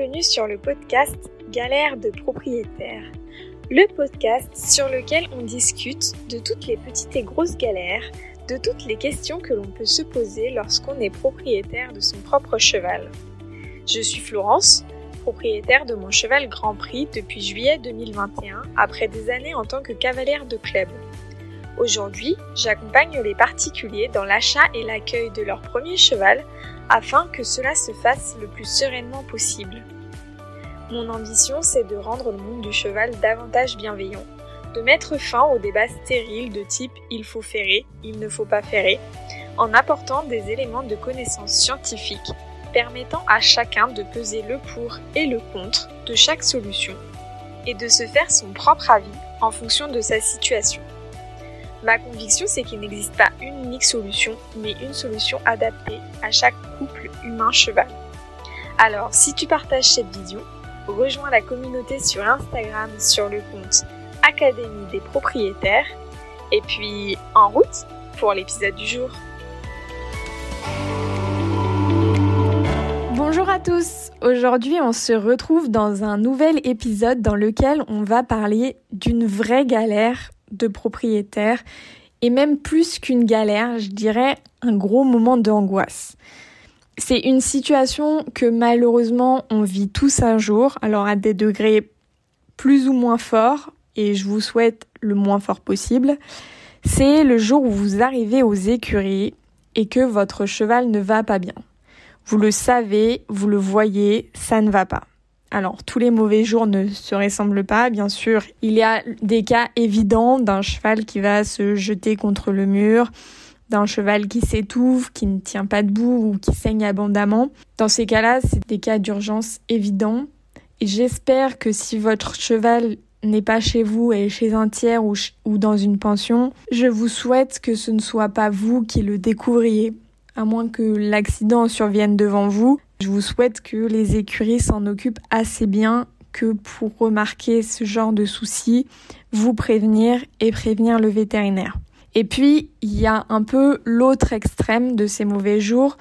bienvenue sur le podcast Galère de propriétaire, le podcast sur lequel on discute de toutes les petites et grosses galères, de toutes les questions que l'on peut se poser lorsqu'on est propriétaire de son propre cheval. Je suis Florence, propriétaire de mon cheval Grand Prix depuis juillet 2021, après des années en tant que cavalière de club. Aujourd'hui, j'accompagne les particuliers dans l'achat et l'accueil de leur premier cheval afin que cela se fasse le plus sereinement possible. Mon ambition, c'est de rendre le monde du cheval davantage bienveillant, de mettre fin aux débats stériles de type il faut ferrer, il ne faut pas ferrer, en apportant des éléments de connaissance scientifique permettant à chacun de peser le pour et le contre de chaque solution et de se faire son propre avis en fonction de sa situation. Ma conviction, c'est qu'il n'existe pas une unique solution, mais une solution adaptée à chaque couple humain-cheval. Alors, si tu partages cette vidéo, rejoins la communauté sur Instagram sur le compte Académie des propriétaires. Et puis, en route pour l'épisode du jour. Bonjour à tous, aujourd'hui on se retrouve dans un nouvel épisode dans lequel on va parler d'une vraie galère de propriétaire et même plus qu'une galère, je dirais un gros moment d'angoisse. C'est une situation que malheureusement on vit tous un jour, alors à des degrés plus ou moins forts, et je vous souhaite le moins fort possible. C'est le jour où vous arrivez aux écuries et que votre cheval ne va pas bien. Vous le savez, vous le voyez, ça ne va pas. Alors, tous les mauvais jours ne se ressemblent pas, bien sûr. Il y a des cas évidents d'un cheval qui va se jeter contre le mur, d'un cheval qui s'étouffe, qui ne tient pas debout ou qui saigne abondamment. Dans ces cas-là, c'est des cas d'urgence évidents. Et j'espère que si votre cheval n'est pas chez vous et chez un tiers ou, ou dans une pension, je vous souhaite que ce ne soit pas vous qui le découvriez à moins que l'accident survienne devant vous. Je vous souhaite que les écuries s'en occupent assez bien que pour remarquer ce genre de soucis, vous prévenir et prévenir le vétérinaire. Et puis, il y a un peu l'autre extrême de ces mauvais jours,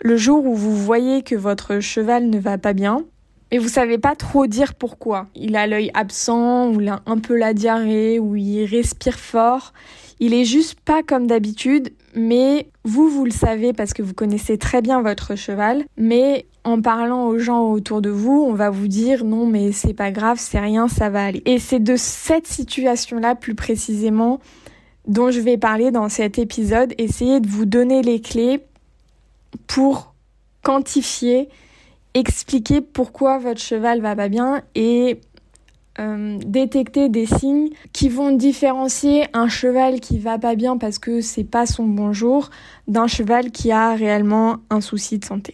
le jour où vous voyez que votre cheval ne va pas bien, mais vous savez pas trop dire pourquoi. Il a l'œil absent, ou il a un peu la diarrhée, ou il respire fort. Il est juste pas comme d'habitude, mais vous, vous le savez parce que vous connaissez très bien votre cheval, mais en parlant aux gens autour de vous, on va vous dire non mais c'est pas grave, c'est rien, ça va aller. Et c'est de cette situation-là plus précisément dont je vais parler dans cet épisode, essayer de vous donner les clés pour quantifier, expliquer pourquoi votre cheval va pas bien et euh, détecter des signes qui vont différencier un cheval qui va pas bien parce que c'est pas son bon jour d'un cheval qui a réellement un souci de santé.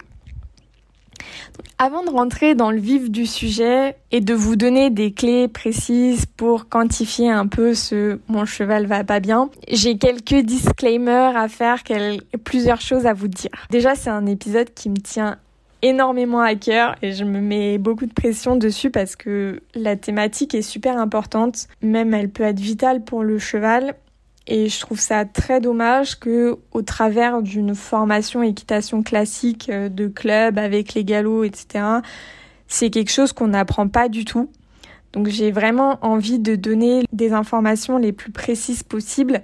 avant de rentrer dans le vif du sujet et de vous donner des clés précises pour quantifier un peu ce mon cheval va pas bien, j'ai quelques disclaimers à faire, plusieurs choses à vous dire. Déjà, c'est un épisode qui me tient énormément à cœur et je me mets beaucoup de pression dessus parce que la thématique est super importante, même elle peut être vitale pour le cheval et je trouve ça très dommage que au travers d'une formation équitation classique euh, de club avec les galops etc c'est quelque chose qu'on n'apprend pas du tout. Donc j'ai vraiment envie de donner des informations les plus précises possibles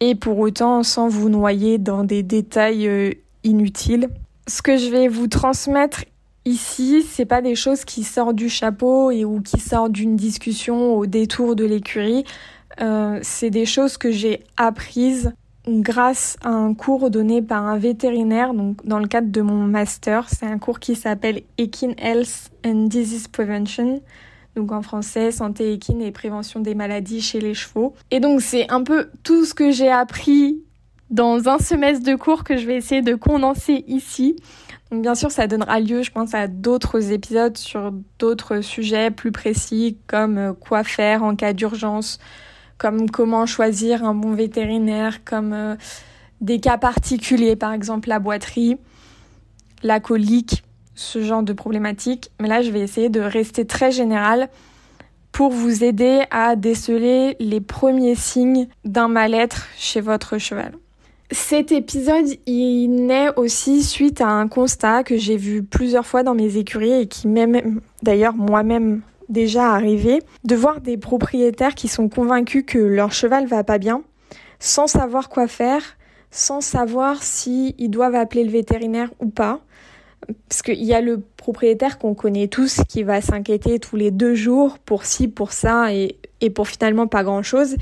et pour autant sans vous noyer dans des détails euh, inutiles ce que je vais vous transmettre ici, c'est pas des choses qui sortent du chapeau et ou qui sortent d'une discussion au détour de l'écurie. Euh, c'est des choses que j'ai apprises grâce à un cours donné par un vétérinaire, donc dans le cadre de mon master. C'est un cours qui s'appelle Equine Health and Disease Prevention. Donc en français, santé équine et prévention des maladies chez les chevaux. Et donc c'est un peu tout ce que j'ai appris dans un semestre de cours que je vais essayer de condenser ici. Donc bien sûr, ça donnera lieu, je pense, à d'autres épisodes sur d'autres sujets plus précis, comme euh, quoi faire en cas d'urgence, comme comment choisir un bon vétérinaire, comme euh, des cas particuliers, par exemple la boiterie, la colique, ce genre de problématiques. Mais là, je vais essayer de rester très général pour vous aider à déceler les premiers signes d'un mal-être chez votre cheval. Cet épisode, il naît aussi suite à un constat que j'ai vu plusieurs fois dans mes écuries et qui même, d'ailleurs moi-même déjà arrivé, de voir des propriétaires qui sont convaincus que leur cheval va pas bien, sans savoir quoi faire, sans savoir s'ils ils doivent appeler le vétérinaire ou pas. Parce qu'il y a le propriétaire qu'on connaît tous qui va s'inquiéter tous les deux jours pour ci, pour ça et, et pour finalement pas grand chose.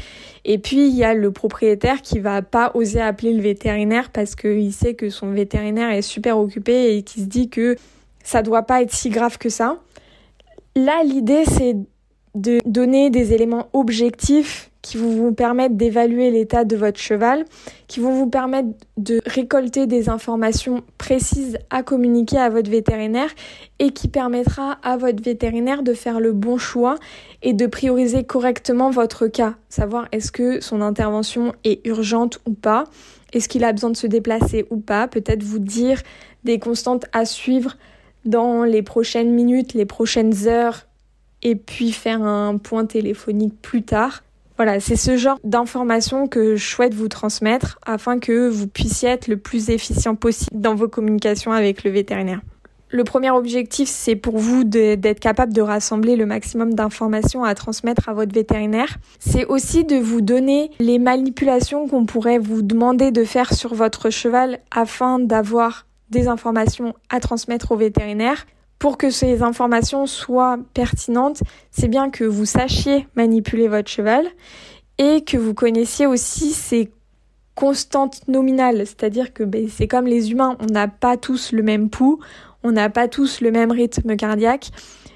Et puis il y a le propriétaire qui va pas oser appeler le vétérinaire parce qu'il sait que son vétérinaire est super occupé et qui se dit que ça doit pas être si grave que ça. Là, l'idée c'est de donner des éléments objectifs qui vont vous permettre d'évaluer l'état de votre cheval, qui vont vous permettre de récolter des informations précises à communiquer à votre vétérinaire et qui permettra à votre vétérinaire de faire le bon choix et de prioriser correctement votre cas, savoir est-ce que son intervention est urgente ou pas, est-ce qu'il a besoin de se déplacer ou pas, peut-être vous dire des constantes à suivre dans les prochaines minutes, les prochaines heures et puis faire un point téléphonique plus tard. Voilà, c'est ce genre d'informations que je souhaite vous transmettre afin que vous puissiez être le plus efficient possible dans vos communications avec le vétérinaire. Le premier objectif, c'est pour vous d'être capable de rassembler le maximum d'informations à transmettre à votre vétérinaire. C'est aussi de vous donner les manipulations qu'on pourrait vous demander de faire sur votre cheval afin d'avoir des informations à transmettre au vétérinaire. Pour que ces informations soient pertinentes, c'est bien que vous sachiez manipuler votre cheval et que vous connaissiez aussi ses constantes nominales, c'est-à-dire que ben, c'est comme les humains, on n'a pas tous le même pouls, on n'a pas tous le même rythme cardiaque.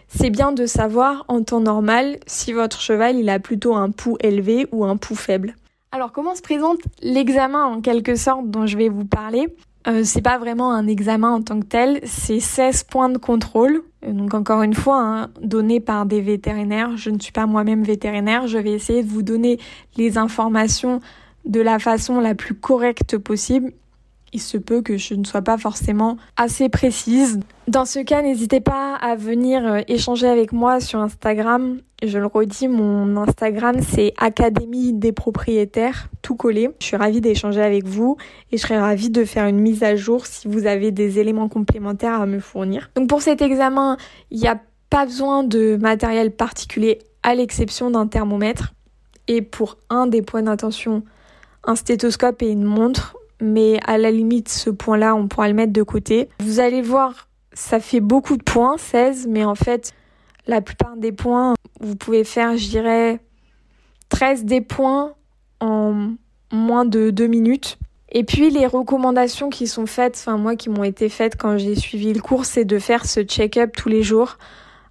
C'est bien de savoir en temps normal si votre cheval il a plutôt un pouls élevé ou un pouls faible. Alors comment se présente l'examen en quelque sorte dont je vais vous parler? Euh, c'est pas vraiment un examen en tant que tel, c'est 16 points de contrôle. Euh, donc encore une fois, hein, donnés par des vétérinaires. Je ne suis pas moi-même vétérinaire, je vais essayer de vous donner les informations de la façon la plus correcte possible il se peut que je ne sois pas forcément assez précise. Dans ce cas, n'hésitez pas à venir euh, échanger avec moi sur Instagram. Je le redis, mon Instagram c'est Académie des propriétaires, tout collé. Je suis ravie d'échanger avec vous et je serais ravie de faire une mise à jour si vous avez des éléments complémentaires à me fournir. Donc pour cet examen, il n'y a pas besoin de matériel particulier à l'exception d'un thermomètre. Et pour un des points d'intention, un stéthoscope et une montre, mais à la limite, ce point-là, on pourra le mettre de côté. Vous allez voir, ça fait beaucoup de points, 16, mais en fait, la plupart des points, vous pouvez faire, je dirais, 13 des points en moins de 2 minutes. Et puis les recommandations qui sont faites, enfin moi qui m'ont été faites quand j'ai suivi le cours, c'est de faire ce check-up tous les jours.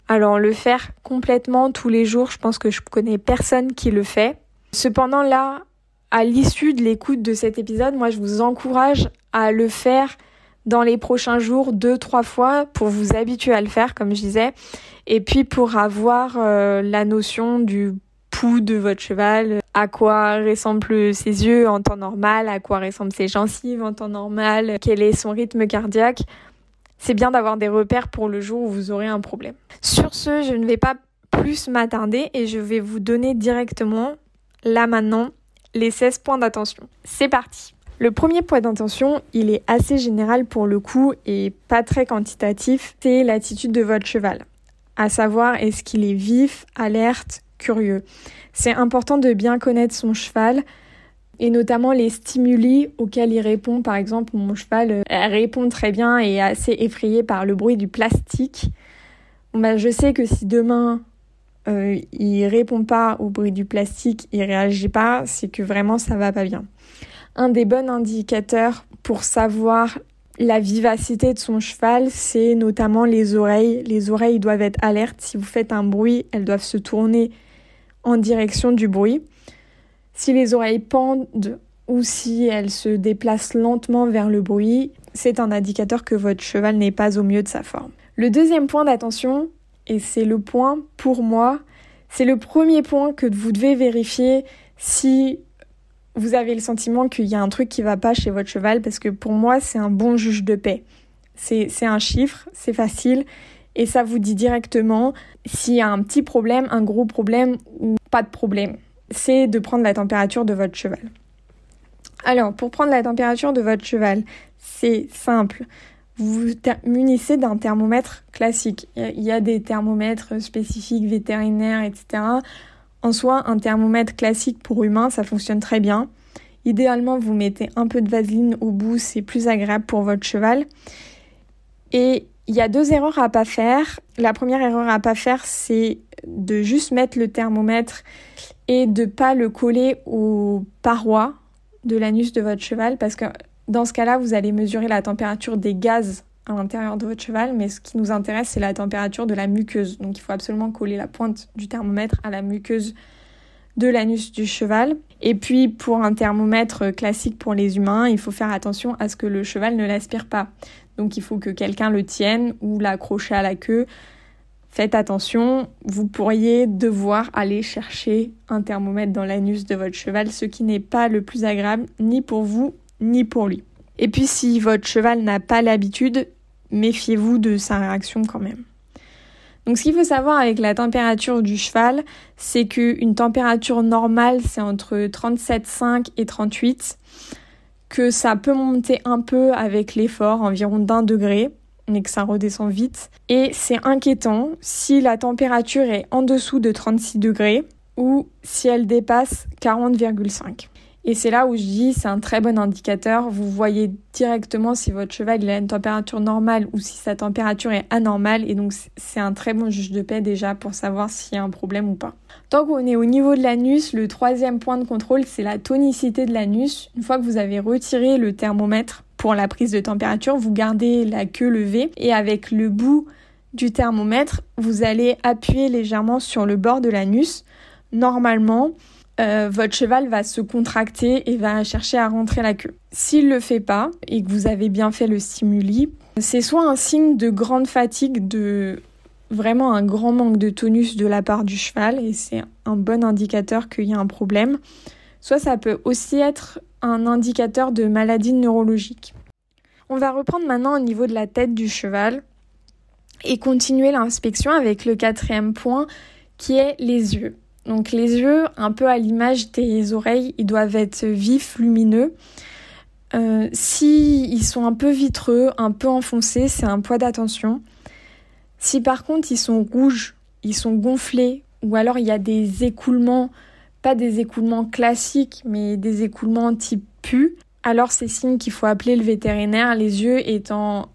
Alors le faire complètement tous les jours, je pense que je connais personne qui le fait. Cependant là, à l'issue de l'écoute de cet épisode, moi je vous encourage à le faire dans les prochains jours deux trois fois pour vous habituer à le faire comme je disais et puis pour avoir euh, la notion du pouls de votre cheval, à quoi ressemblent ses yeux en temps normal, à quoi ressemblent ses gencives en temps normal, quel est son rythme cardiaque. C'est bien d'avoir des repères pour le jour où vous aurez un problème. Sur ce, je ne vais pas plus m'attarder et je vais vous donner directement là maintenant les 16 points d'attention. C'est parti le premier point d'attention, il est assez général pour le coup et pas très quantitatif, c'est l'attitude de votre cheval. À savoir, est-ce qu'il est vif, alerte, curieux? C'est important de bien connaître son cheval et notamment les stimuli auxquels il répond. Par exemple, mon cheval euh, répond très bien et est assez effrayé par le bruit du plastique. Bah, je sais que si demain euh, il répond pas au bruit du plastique, il réagit pas, c'est que vraiment ça va pas bien. Un des bons indicateurs pour savoir la vivacité de son cheval, c'est notamment les oreilles. Les oreilles doivent être alertes. Si vous faites un bruit, elles doivent se tourner en direction du bruit. Si les oreilles pendent ou si elles se déplacent lentement vers le bruit, c'est un indicateur que votre cheval n'est pas au mieux de sa forme. Le deuxième point d'attention, et c'est le point, pour moi, c'est le premier point que vous devez vérifier si vous avez le sentiment qu'il y a un truc qui va pas chez votre cheval, parce que pour moi, c'est un bon juge de paix. C'est un chiffre, c'est facile, et ça vous dit directement s'il y a un petit problème, un gros problème ou pas de problème. C'est de prendre la température de votre cheval. Alors, pour prendre la température de votre cheval, c'est simple. Vous munissez d'un thermomètre classique. Il y a des thermomètres spécifiques, vétérinaires, etc. En soi, un thermomètre classique pour humain, ça fonctionne très bien. Idéalement, vous mettez un peu de vaseline au bout, c'est plus agréable pour votre cheval. Et il y a deux erreurs à pas faire. La première erreur à pas faire, c'est de juste mettre le thermomètre et de pas le coller aux parois de l'anus de votre cheval parce que dans ce cas-là, vous allez mesurer la température des gaz à l'intérieur de votre cheval, mais ce qui nous intéresse, c'est la température de la muqueuse. Donc il faut absolument coller la pointe du thermomètre à la muqueuse de l'anus du cheval. Et puis pour un thermomètre classique pour les humains, il faut faire attention à ce que le cheval ne l'aspire pas. Donc il faut que quelqu'un le tienne ou l'accroche à la queue. Faites attention, vous pourriez devoir aller chercher un thermomètre dans l'anus de votre cheval, ce qui n'est pas le plus agréable ni pour vous ni pour lui. Et puis si votre cheval n'a pas l'habitude, méfiez-vous de sa réaction quand même. Donc ce qu'il faut savoir avec la température du cheval, c'est qu'une température normale, c'est entre 37,5 et 38, que ça peut monter un peu avec l'effort, environ d'un degré, mais que ça redescend vite. Et c'est inquiétant si la température est en dessous de 36 degrés ou si elle dépasse 40,5. Et c'est là où je dis c'est un très bon indicateur. Vous voyez directement si votre cheval a une température normale ou si sa température est anormale. Et donc c'est un très bon juge de paix déjà pour savoir s'il y a un problème ou pas. Tant qu'on est au niveau de l'anus, le troisième point de contrôle c'est la tonicité de l'anus. Une fois que vous avez retiré le thermomètre pour la prise de température, vous gardez la queue levée et avec le bout du thermomètre, vous allez appuyer légèrement sur le bord de l'anus. Normalement, euh, votre cheval va se contracter et va chercher à rentrer la queue. S'il le fait pas et que vous avez bien fait le stimuli, c'est soit un signe de grande fatigue, de vraiment un grand manque de tonus de la part du cheval et c'est un bon indicateur qu'il y a un problème, soit ça peut aussi être un indicateur de maladie neurologique. On va reprendre maintenant au niveau de la tête du cheval et continuer l'inspection avec le quatrième point qui est les yeux. Donc les yeux, un peu à l'image des oreilles, ils doivent être vifs, lumineux. Euh, si ils sont un peu vitreux, un peu enfoncés, c'est un poids d'attention. Si par contre ils sont rouges, ils sont gonflés, ou alors il y a des écoulements, pas des écoulements classiques, mais des écoulements type pu, alors c'est signe qu'il faut appeler le vétérinaire, les yeux étant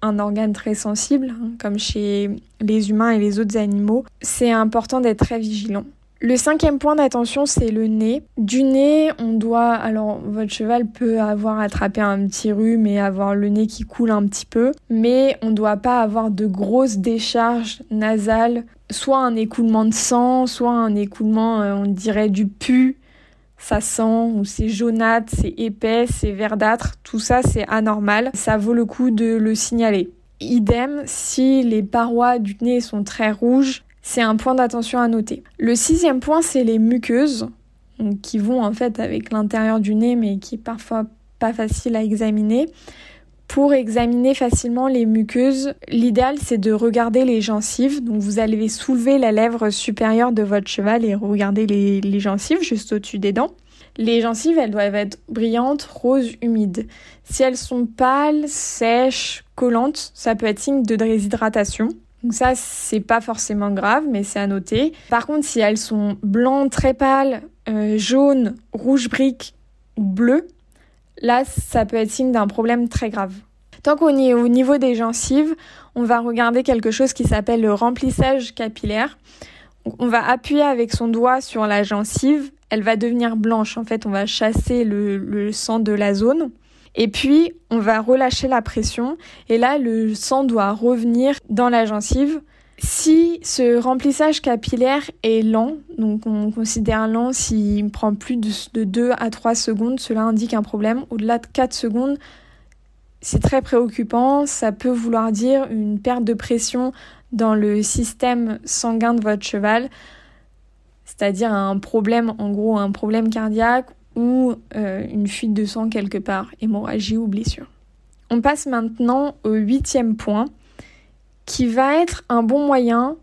un organe très sensible, hein, comme chez les humains et les autres animaux. C'est important d'être très vigilant. Le cinquième point d'attention, c'est le nez. Du nez, on doit, alors votre cheval peut avoir attrapé un petit rhume et avoir le nez qui coule un petit peu, mais on ne doit pas avoir de grosses décharges nasales, soit un écoulement de sang, soit un écoulement, euh, on dirait du pu, ça sent, ou c'est jaunâtre, c'est épais, c'est verdâtre, tout ça c'est anormal, ça vaut le coup de le signaler. Idem, si les parois du nez sont très rouges, c'est un point d'attention à noter. Le sixième point, c'est les muqueuses, qui vont en fait avec l'intérieur du nez, mais qui est parfois pas facile à examiner. Pour examiner facilement les muqueuses, l'idéal c'est de regarder les gencives. Donc vous allez soulever la lèvre supérieure de votre cheval et regarder les, les gencives juste au-dessus des dents. Les gencives, elles doivent être brillantes, roses, humides. Si elles sont pâles, sèches, collantes, ça peut être signe de déshydratation. Donc ça, c'est pas forcément grave, mais c'est à noter. Par contre, si elles sont blancs, très pâles, euh, jaunes, rouge briques ou bleues, là, ça peut être signe d'un problème très grave. Tant qu'on est au niveau des gencives, on va regarder quelque chose qui s'appelle le remplissage capillaire. On va appuyer avec son doigt sur la gencive, elle va devenir blanche. En fait, on va chasser le sang de la zone. Et puis, on va relâcher la pression et là, le sang doit revenir dans la gencive. Si ce remplissage capillaire est lent, donc on considère lent s'il prend plus de 2 à 3 secondes, cela indique un problème. Au-delà de 4 secondes, c'est très préoccupant. Ça peut vouloir dire une perte de pression dans le système sanguin de votre cheval, c'est-à-dire un problème, en gros, un problème cardiaque ou euh, une fuite de sang quelque part, hémorragie ou blessure. On passe maintenant au huitième point, qui va être un bon moyen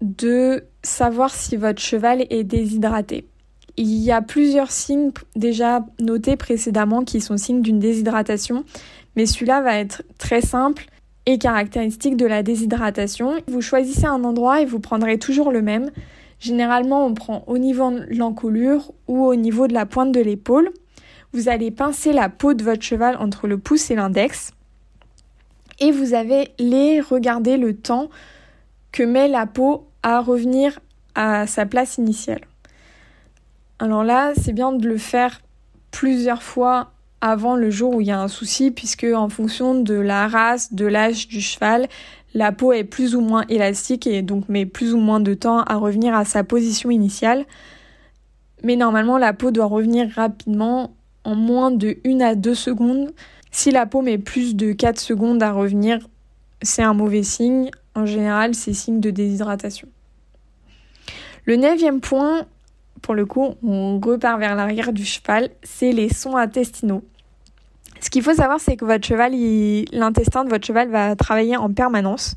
de savoir si votre cheval est déshydraté. il y a plusieurs signes déjà notés précédemment qui sont signes d'une déshydratation, mais celui-là va être très simple et caractéristique de la déshydratation. Vous choisissez un endroit et vous prendrez toujours le même. Généralement, on prend au niveau de l'encolure ou au niveau de la pointe de l'épaule. Vous allez pincer la peau de votre cheval entre le pouce et l'index. Et vous les regarder le temps que met la peau à revenir à sa place initiale. Alors là, c'est bien de le faire plusieurs fois avant le jour où il y a un souci, puisque en fonction de la race, de l'âge du cheval, la peau est plus ou moins élastique et donc met plus ou moins de temps à revenir à sa position initiale. Mais normalement, la peau doit revenir rapidement en moins de 1 à 2 secondes. Si la peau met plus de 4 secondes à revenir, c'est un mauvais signe. En général, c'est signe de déshydratation. Le neuvième point, pour le coup, on repart vers l'arrière du cheval, c'est les sons intestinaux. Ce qu'il faut savoir, c'est que votre cheval, l'intestin de votre cheval va travailler en permanence.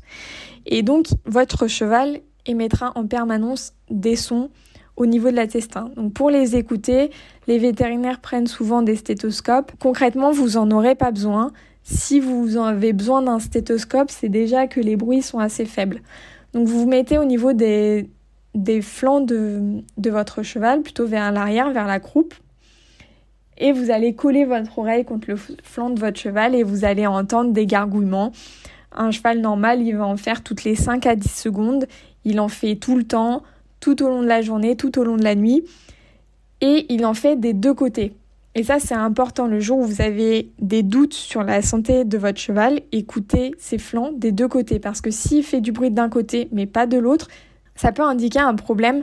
Et donc, votre cheval émettra en permanence des sons au niveau de l'intestin. Donc, pour les écouter, les vétérinaires prennent souvent des stéthoscopes. Concrètement, vous en aurez pas besoin. Si vous en avez besoin d'un stéthoscope, c'est déjà que les bruits sont assez faibles. Donc, vous vous mettez au niveau des, flancs de votre cheval, plutôt vers l'arrière, vers la croupe et vous allez coller votre oreille contre le flanc de votre cheval et vous allez entendre des gargouillements. Un cheval normal, il va en faire toutes les 5 à 10 secondes. Il en fait tout le temps, tout au long de la journée, tout au long de la nuit. Et il en fait des deux côtés. Et ça, c'est important. Le jour où vous avez des doutes sur la santé de votre cheval, écoutez ses flancs des deux côtés. Parce que s'il fait du bruit d'un côté, mais pas de l'autre, ça peut indiquer un problème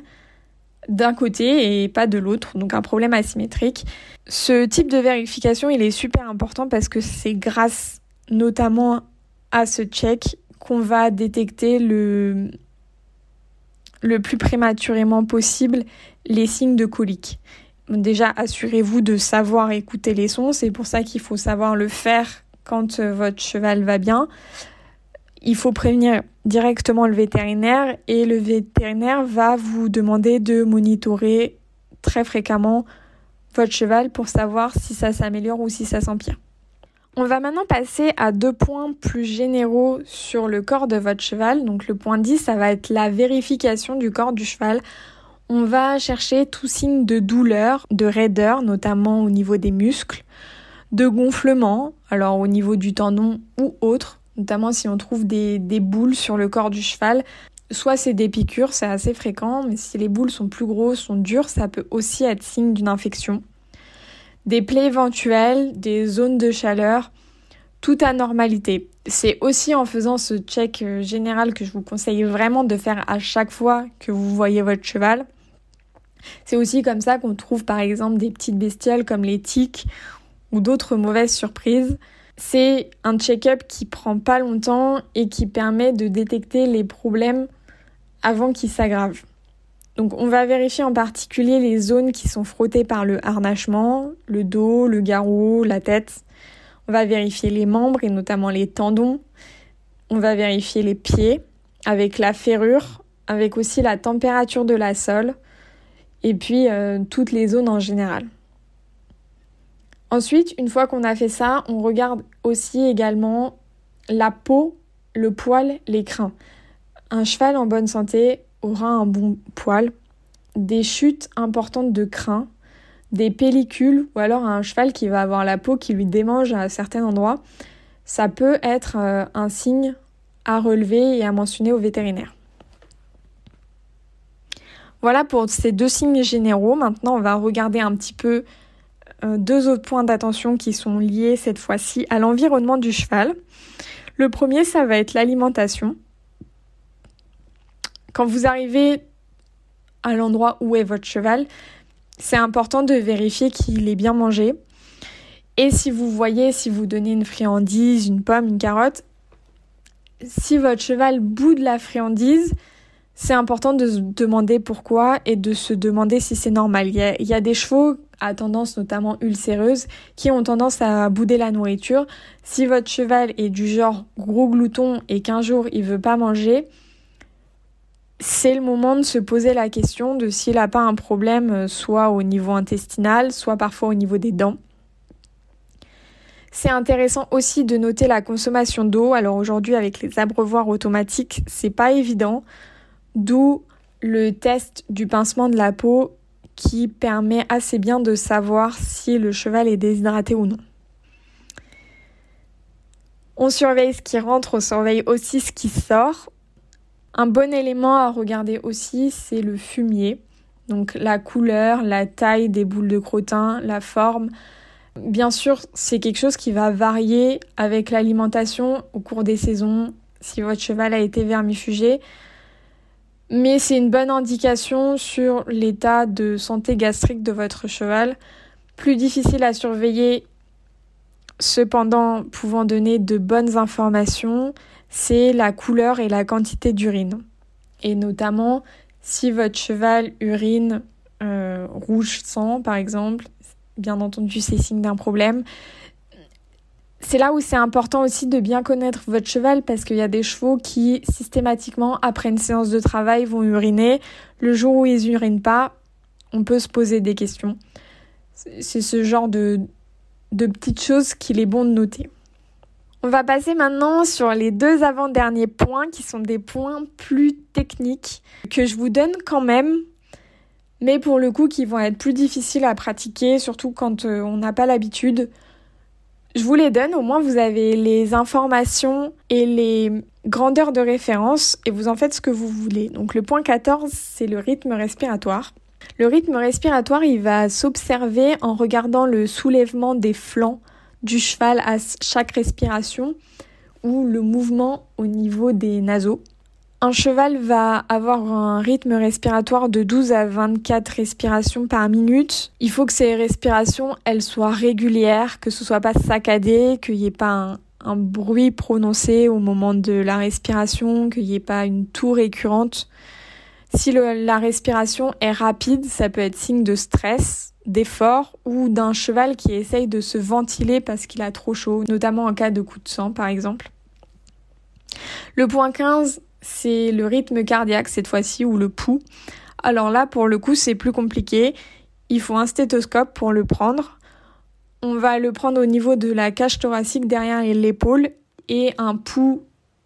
d'un côté et pas de l'autre, donc un problème asymétrique. Ce type de vérification, il est super important parce que c'est grâce notamment à ce check qu'on va détecter le, le plus prématurément possible les signes de colique. Déjà, assurez-vous de savoir écouter les sons, c'est pour ça qu'il faut savoir le faire quand euh, votre cheval va bien. Il faut prévenir directement le vétérinaire et le vétérinaire va vous demander de monitorer très fréquemment votre cheval pour savoir si ça s'améliore ou si ça s'empire. On va maintenant passer à deux points plus généraux sur le corps de votre cheval. Donc le point 10, ça va être la vérification du corps du cheval. On va chercher tout signe de douleur, de raideur, notamment au niveau des muscles, de gonflement, alors au niveau du tendon ou autre, notamment si on trouve des, boules sur le corps du cheval. Soit c'est des piqûres, c'est assez fréquent, mais si les boules sont plus grosses, sont dures, ça peut aussi être signe d'une infection. Des plaies éventuelles, des zones de chaleur, toute anormalité. C'est aussi en faisant ce check euh, général que je vous conseille vraiment de faire à chaque fois que vous voyez votre cheval. C'est aussi comme ça qu'on trouve par exemple des petites bestioles comme les tiques ou d'autres mauvaises surprises. C'est un check-up qui prend pas longtemps et qui permet de détecter les problèmes avant qu'ils s'aggravent. Donc on va vérifier en particulier les zones qui sont frottées par le harnachement, le dos, le garrot, la tête. On va vérifier les membres et notamment les tendons. On va vérifier les pieds avec la ferrure, avec aussi la température de la sole et puis euh, toutes les zones en général. Ensuite, une fois qu'on a fait ça, on regarde aussi également la peau, le poil, les crins. Un cheval en bonne santé aura un bon poil, des chutes importantes de crins, des pellicules ou alors un cheval qui va avoir la peau qui lui démange à certains endroits. Ça peut être euh, un signe à relever et à mentionner au vétérinaire. Voilà pour ces deux signes généraux. Maintenant, on va regarder un petit peu deux autres points d'attention qui sont liés cette fois-ci à l'environnement du cheval. Le premier, ça va être l'alimentation. Quand vous arrivez à l'endroit où est votre cheval, c'est important de vérifier qu'il est bien mangé. Et si vous voyez, si vous donnez une friandise, une pomme, une carotte, si votre cheval boude la friandise, c'est important de se demander pourquoi et de se demander si c'est normal. Il y, a, il y, a, des chevaux à tendance notamment ulcéreuse qui ont tendance à bouder la nourriture. Si votre cheval est du genre gros glouton et qu'un jour il veut pas manger, c'est le moment de se poser la question de s'il n'a pas un problème euh, soit au niveau intestinal, soit parfois au niveau des dents. C'est intéressant aussi de noter la consommation d'eau. Alors aujourd'hui avec les abreuvoirs automatiques, c'est pas évident, d'où le test du pincement de la peau qui permet assez bien de savoir si le cheval est déshydraté ou non. On surveille ce qui rentre, on surveille aussi ce qui sort. Un bon élément à regarder aussi, c'est le fumier. Donc la couleur, la taille des boules de crottin, la forme. Bien sûr, c'est quelque chose qui va varier avec l'alimentation au cours des saisons, si votre cheval a été vermifugé. Mais c'est une bonne indication sur l'état de santé gastrique de votre cheval. Plus difficile à surveiller, cependant pouvant donner de bonnes informations, c'est la couleur et la quantité d'urine. Et notamment, si votre cheval urine euh, rouge sang, par exemple, bien entendu, c'est signe d'un problème. C'est là où c'est important aussi de bien connaître votre cheval parce qu'il y a des chevaux qui systématiquement, après une séance de travail, vont uriner. Le jour où ils urinent pas, on peut se poser des questions. C'est ce genre de, de petites choses qu'il est bon de noter. On va passer maintenant sur les deux avant-derniers points qui sont des points plus techniques que je vous donne quand même, mais pour le coup qui vont être plus difficiles à pratiquer, surtout quand euh, on n'a pas l'habitude. Je vous les donne, au moins vous avez les informations et les grandeurs de référence et vous en faites ce que vous voulez. Donc le point 14, c'est le rythme respiratoire. Le rythme respiratoire, il va s'observer en regardant le soulèvement des flancs du cheval à chaque respiration ou le mouvement au niveau des naseaux. Un cheval va avoir un rythme respiratoire de 12 à 24 respirations par minute. Il faut que ces respirations, elles soient régulières, que ce soit pas saccadé, qu'il n'y ait pas un, bruit prononcé au moment de la respiration, qu'il n'y ait pas une toux récurrente. Si la respiration est rapide, ça peut être signe de stress, d'effort ou d'un cheval qui essaye de se ventiler parce qu'il a trop chaud, notamment en cas de coup de sang par exemple. Le point 15, c'est le rythme cardiaque cette fois-ci ou le pouls. Alors là, pour le coup, c'est plus compliqué. Il faut un stéthoscope pour le prendre. On va le prendre au niveau de la cage thoracique derrière l'épaule et un pouls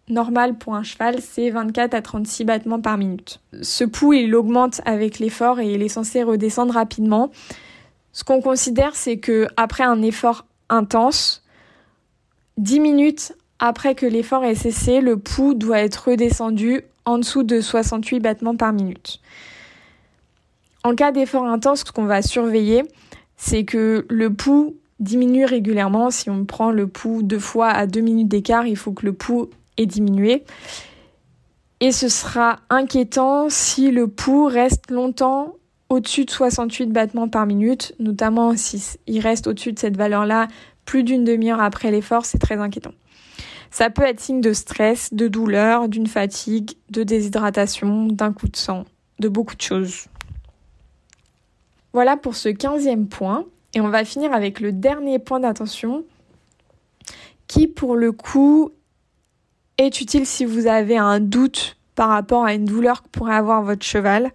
normal pour un cheval, c'est 24 à 36 battements par minute. Ce pouls, il augmente avec l'effort et il est censé redescendre rapidement. Ce qu'on considère, c'est que après un effort intense, 10 minutes après que l'effort ait cessé, le pouls doit être redescendu en dessous de 68 battements par minute. En cas d'effort intense, ce qu'on va surveiller, c'est que le pouls diminue régulièrement. Si on prend le pouls deux fois à deux minutes d'écart, il faut que le pouls ait diminué. Et ce sera inquiétant si le pouls reste longtemps au-dessus de 68 battements par minute, notamment s'il reste au-dessus de cette valeur-là plus d'une demi-heure après l'effort, c'est très inquiétant. Ça peut être signe de stress, de douleur, d'une fatigue, de déshydratation, d'un coup de sang, de beaucoup de choses. Voilà pour ce quinzième point. Et on va finir avec le dernier point d'attention qui, pour le coup, est utile si vous avez un doute par rapport à une douleur que pourrait avoir votre cheval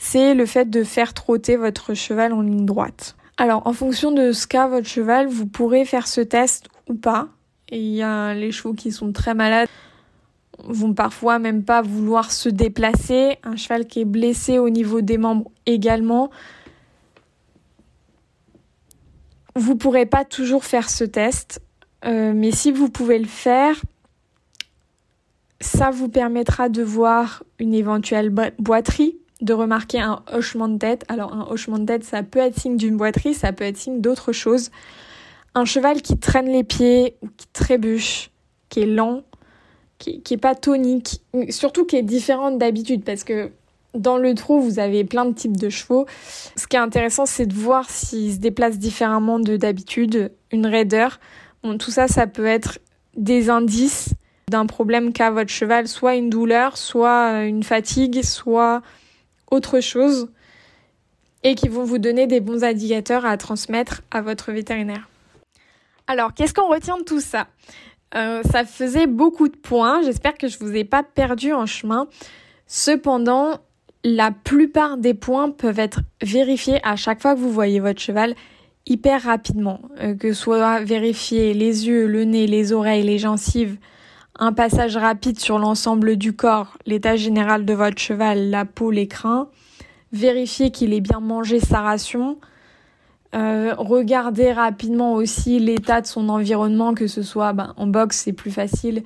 c'est le fait de faire trotter votre cheval en ligne droite. Alors, en fonction de ce qu'a votre cheval, vous pourrez faire ce test ou pas. Il y a les chevaux qui sont très malades vont parfois même pas vouloir se déplacer. Un cheval qui est blessé au niveau des membres également. Vous pourrez pas toujours faire ce test, euh, mais si vous pouvez le faire, ça vous permettra de voir une éventuelle boiterie de remarquer un hochement de tête. Alors un hochement de tête, ça peut être signe d'une boiterie, ça peut être signe d'autre chose. Un cheval qui traîne les pieds ou qui trébuche, qui est lent, qui, qui est pas tonique, surtout qui est différente d'habitude parce que dans le trou, vous avez plein de types de chevaux. Ce qui est intéressant, c'est de voir s'ils se déplacent différemment de d'habitude, une raideur. Tout ça, ça peut être des indices d'un problème qu'a votre cheval, soit une douleur, soit une fatigue, soit autre chose et qui vont vous donner des bons indicateurs à transmettre à votre vétérinaire. Alors, qu'est-ce qu'on retient de tout ça? Euh, Ça faisait beaucoup de points. J'espère que je vous ai pas perdu en chemin. Cependant, la plupart des points peuvent être vérifiés à chaque fois que vous voyez votre cheval hyper rapidement, euh, que soit vérifier les yeux, le nez, les oreilles, les gencives, un passage rapide sur l'ensemble du corps, l'état général de votre cheval, la peau, les crins, vérifier qu'il ait bien mangé sa ration, euh, regardez rapidement aussi l'état de son environnement, que ce soit ben, en boxe c'est plus facile,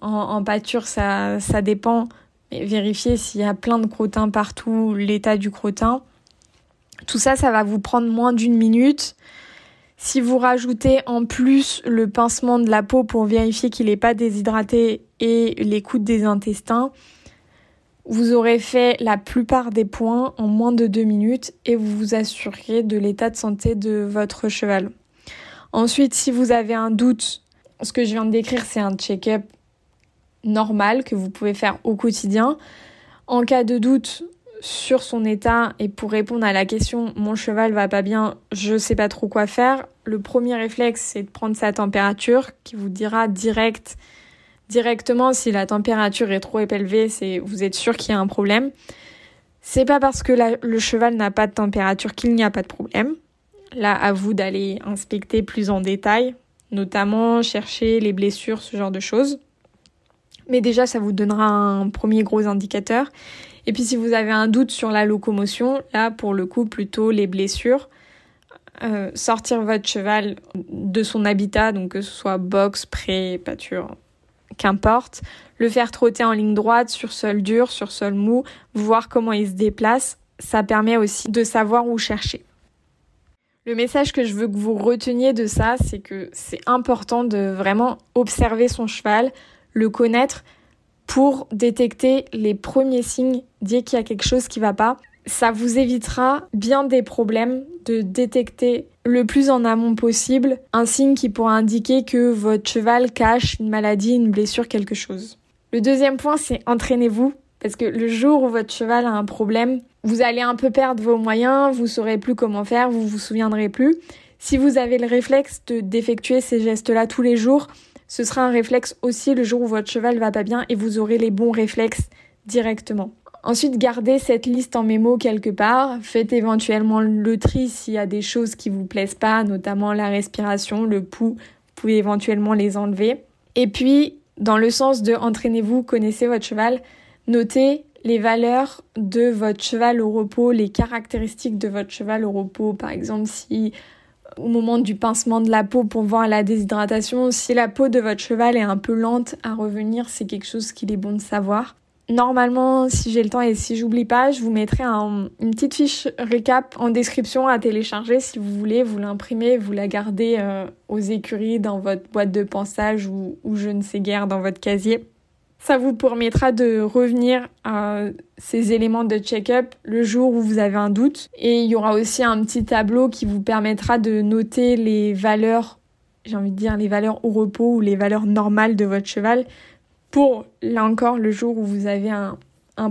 en, pâture ça, ça dépend, mais vérifiez s'il y a plein de crottins partout, l'état du crottin. Tout ça, ça va vous prendre moins d'une minute. Si vous rajoutez en plus le pincement de la peau pour vérifier qu'il n'est pas déshydraté et l'écoute des intestins, vous aurez fait la plupart des points en moins de deux minutes et vous vous assurerez de l'état de santé de votre cheval. Ensuite, si vous avez un doute, ce que je viens de décrire, c'est un check-up normal que vous pouvez faire au quotidien. En cas de doute sur son état et pour répondre à la question mon cheval va pas bien, je sais pas trop quoi faire, le premier réflexe c'est de prendre sa température qui vous dira direct directement si la température est trop élevée, c'est vous êtes sûr qu'il y a un problème. C'est pas parce que le cheval n'a pas de température qu'il n'y a pas de problème. Là, à vous d'aller inspecter plus en détail, notamment chercher les blessures, ce genre de choses. Mais déjà, ça vous donnera un premier gros indicateur. Et puis, si vous avez un doute sur la locomotion, là, pour le coup, plutôt les blessures. Euh, sortir votre cheval de son habitat, donc que ce soit box, pré, pâture, qu'importe, le faire trotter en ligne droite, sur sol dur, sur sol mou, voir comment il se déplace, ça permet aussi de savoir où chercher. Le message que je veux que vous reteniez de ça, c'est que c'est important de vraiment observer son cheval, le connaître pour détecter les premiers signes dès qu'il y a quelque chose qui va pas. Ça vous évitera bien des problèmes de détecter le plus en amont possible un signe qui pourra indiquer que votre cheval cache une maladie, une blessure, quelque chose. Le deuxième point, c'est entraînez-vous. Parce que le jour où votre cheval a un problème, vous allez un peu perdre vos moyens, vous saurez plus comment faire, vous vous souviendrez plus. Si vous avez le réflexe de d'effectuer ces gestes-là tous les jours, ce sera un réflexe aussi le jour où votre cheval va pas bien et vous aurez les bons réflexes directement. Ensuite, gardez cette liste en mémo quelque part. Faites éventuellement le tri s'il y a des choses qui vous plaisent pas, notamment la respiration, le pouls. Vous pouvez éventuellement les enlever. Et puis, dans le sens de entraînez-vous, connaissez votre cheval, notez les valeurs de votre cheval au repos, les caractéristiques de votre cheval au repos. Par exemple, si au moment du pincement de la peau pour voir la déshydratation, si la peau de votre cheval est un peu lente à revenir, c'est quelque chose qu'il est bon de savoir. Normalement, si j'ai le temps et si j'oublie pas, je vous mettrai une petite fiche récap en description à télécharger si vous voulez. Vous l'imprimez, vous la gardez euh, aux écuries dans votre boîte de pensage ou, ou je ne sais guère dans votre casier. Ça vous permettra de revenir à ces éléments de check-up le jour où vous avez un doute. Et il y aura aussi un petit tableau qui vous permettra de noter les valeurs, j'ai envie de dire les valeurs au repos ou les valeurs normales de votre cheval pour, là encore, le jour où vous avez un,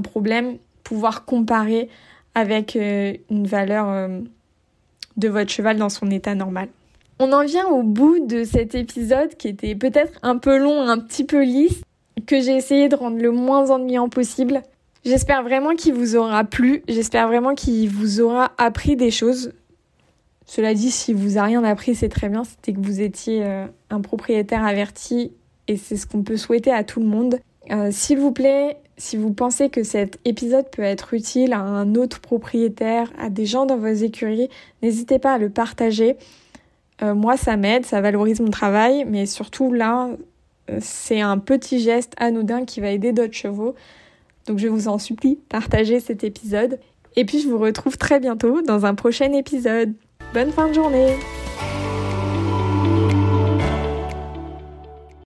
problème, pouvoir comparer avec euh, une valeur euh, de votre cheval dans son état normal. On en vient au bout de cet épisode qui était peut-être un peu long, un petit peu lisse, que j'ai essayé de rendre le moins ennuyant possible. J'espère vraiment qu'il vous aura plu, j'espère vraiment qu'il vous aura appris des choses. Cela dit, si vous a rien appris, c'est très bien, c'était que vous étiez euh, un propriétaire averti et c'est ce qu'on peut souhaiter à tout le monde. Euh, s'il vous plaît, si vous pensez que cet épisode peut être utile à un autre propriétaire, à des gens dans vos écuries, n'hésitez pas à le partager. Euh, moi, ça m'aide, ça valorise mon travail, mais surtout là, euh, c'est un petit geste anodin qui va aider d'autres chevaux. Donc je vous en supplie, partagez cet épisode. Et puis je vous retrouve très bientôt dans un prochain épisode. Bonne fin de journée